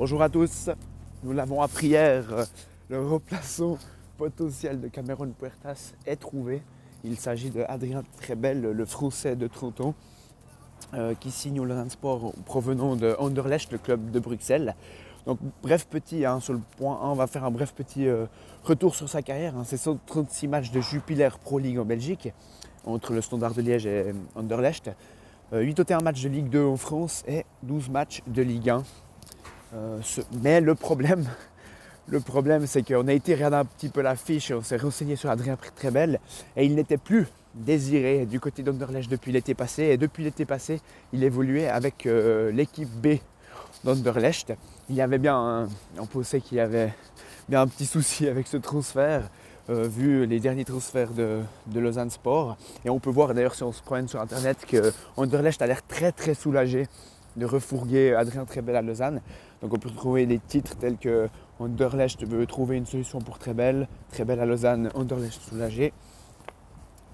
Bonjour à tous, nous l'avons appris hier, euh, le remplaçant potentiel de Cameron Puertas est trouvé. Il s'agit de Adrien Trebel, le français de 30 ans, euh, qui signe au Lausanne Sport provenant de Anderlecht, le club de Bruxelles. Donc bref petit, hein, sur le point 1, on va faire un bref petit euh, retour sur sa carrière. Hein. C'est 136 matchs de Jupiler Pro League en Belgique, entre le Standard de Liège et Anderlecht. 81 matchs de Ligue 2 en France et 12 matchs de Ligue 1 euh, mais le problème, le problème c'est qu'on a été regarder un petit peu la fiche et on s'est renseigné sur Adrien Trebel et il n'était plus désiré du côté d'Underlecht depuis l'été passé. Et depuis l'été passé, il évoluait avec euh, l'équipe B d'Underlecht. Il y avait bien, on pensait qu'il y avait bien un petit souci avec ce transfert. Euh, vu les derniers transferts de, de, Lausanne Sport. Et on peut voir d'ailleurs si on se promène sur internet que Anderlecht a l'air très très soulagé de refourguer Adrien Trebel à Lausanne. Donc on peut trouver des titres tels que Anderlecht veut trouver une solution pour Trebel, Trebel à Lausanne, Anderlecht soulagé,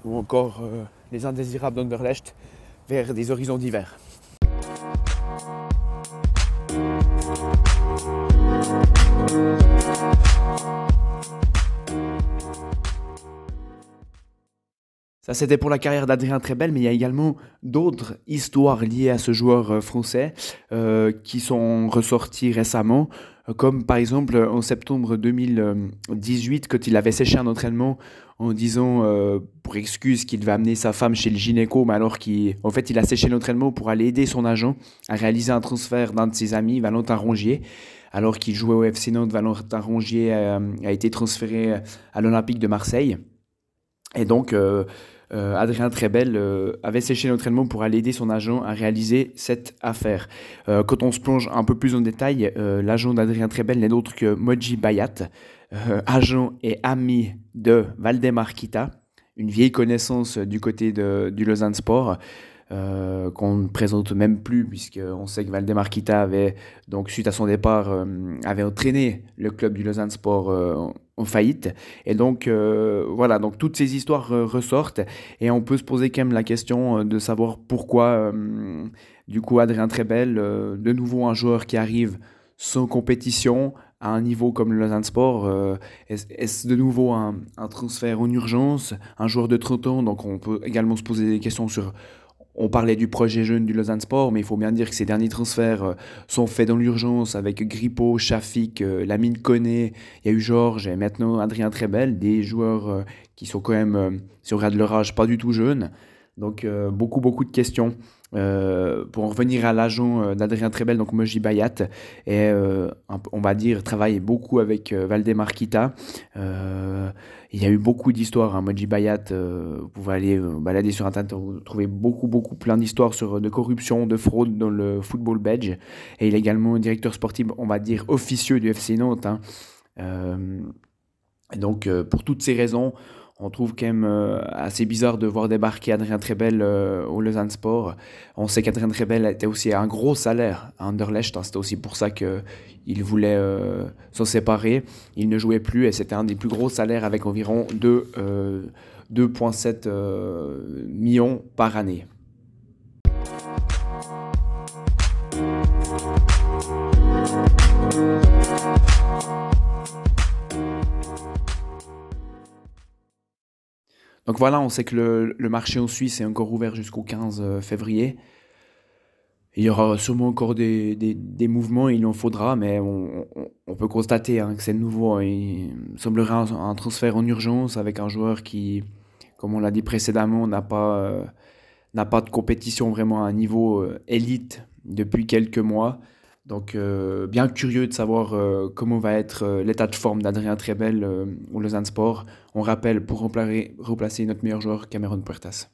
ou encore euh, les indésirables d'Anderlecht vers des horizons divers. Ça, c'était pour la carrière d'Adrien Trebel, mais il y a également d'autres histoires liées à ce joueur euh, français euh, qui sont ressorties récemment, euh, comme par exemple en septembre 2018, quand il avait séché un entraînement en disant pour excuse qu'il devait amener sa femme chez le gynéco, mais alors qu'en fait il a séché l'entraînement pour aller aider son agent à réaliser un transfert d'un de ses amis, Valentin Rongier. Alors qu'il jouait au FC Nantes, Valentin Rongier a été transféré à l'Olympique de Marseille. Et donc, Adrien Trebel euh, avait séché l'entraînement pour aller aider son agent à réaliser cette affaire. Euh, quand on se plonge un peu plus en détail, l'agent d'Adrien Trebel n'est d'autre que Moji Bayat, agent et ami de Valdemar Kita, une vieille connaissance du côté de, du Lausanne Sport. Euh, qu'on ne présente même plus, puisqu'on sait que Valdemar Kita avait, donc, suite à son départ, euh, avait entraîné le club du Lausanne Sport euh, en faillite. Et donc, voilà, donc toutes ces histoires ressortent, et on peut se poser quand même la question de savoir pourquoi, du coup, Adrien Trebel, de nouveau un joueur qui arrive sans compétition, à un niveau comme le Lausanne Sport, est-ce de nouveau un, un, transfert en urgence, un joueur de 30 ans, donc on peut également se poser des questions sur on parlait du projet jeune du Lausanne Sport, mais il faut bien dire que ces derniers transferts euh, sont faits dans l'urgence avec Grippo, Chafik, euh, Lamine Koné, il y a eu Georges et maintenant Adrien Trebel, des joueurs euh, qui sont quand même, si on regarde leur âge, pas du tout jeunes. Donc beaucoup, beaucoup de questions. Pour en revenir à l'agent d'Adrien Trebel, donc Moji Bayat, et on va dire travaille beaucoup avec Valdemar Kita. Il y a eu beaucoup d'histoires. Hein. Moji Bayat, euh, vous pouvez aller euh, balader sur Internet, vous trouvez beaucoup, beaucoup, plein d'histoires sur de corruption, de fraude dans le football belge. Et il est également directeur sportif, on va dire, officieux du FC Nantes. Hein. Euh, donc, pour toutes ces raisons, on trouve quand même euh, assez bizarre de voir débarquer Adrien Trebel euh, au Lausanne Sport. On sait qu'Adrien Trebel était aussi un gros salaire à Anderlecht. Hein. C'était aussi pour ça qu'il voulait euh, s'en séparer. Il ne jouait plus et c'était un des plus gros salaires avec environ 2,7 millions par année. Donc voilà, on sait que le, marché en Suisse est encore ouvert jusqu'au 15 euh, février. Il y aura sûrement encore des, mouvements, il en faudra, mais on, peut constater hein, que c'est nouveau. Il semblerait un, transfert en urgence avec un joueur qui, comme on l'a dit précédemment, n'a pas, euh, de compétition vraiment à un niveau euh, élite depuis quelques mois. Donc, euh, bien curieux de savoir euh, comment va être euh, l'état de forme d'Adrien Trebel au Lausanne Sport. On rappelle, pour remplacer notre meilleur joueur, Cameron Puertas.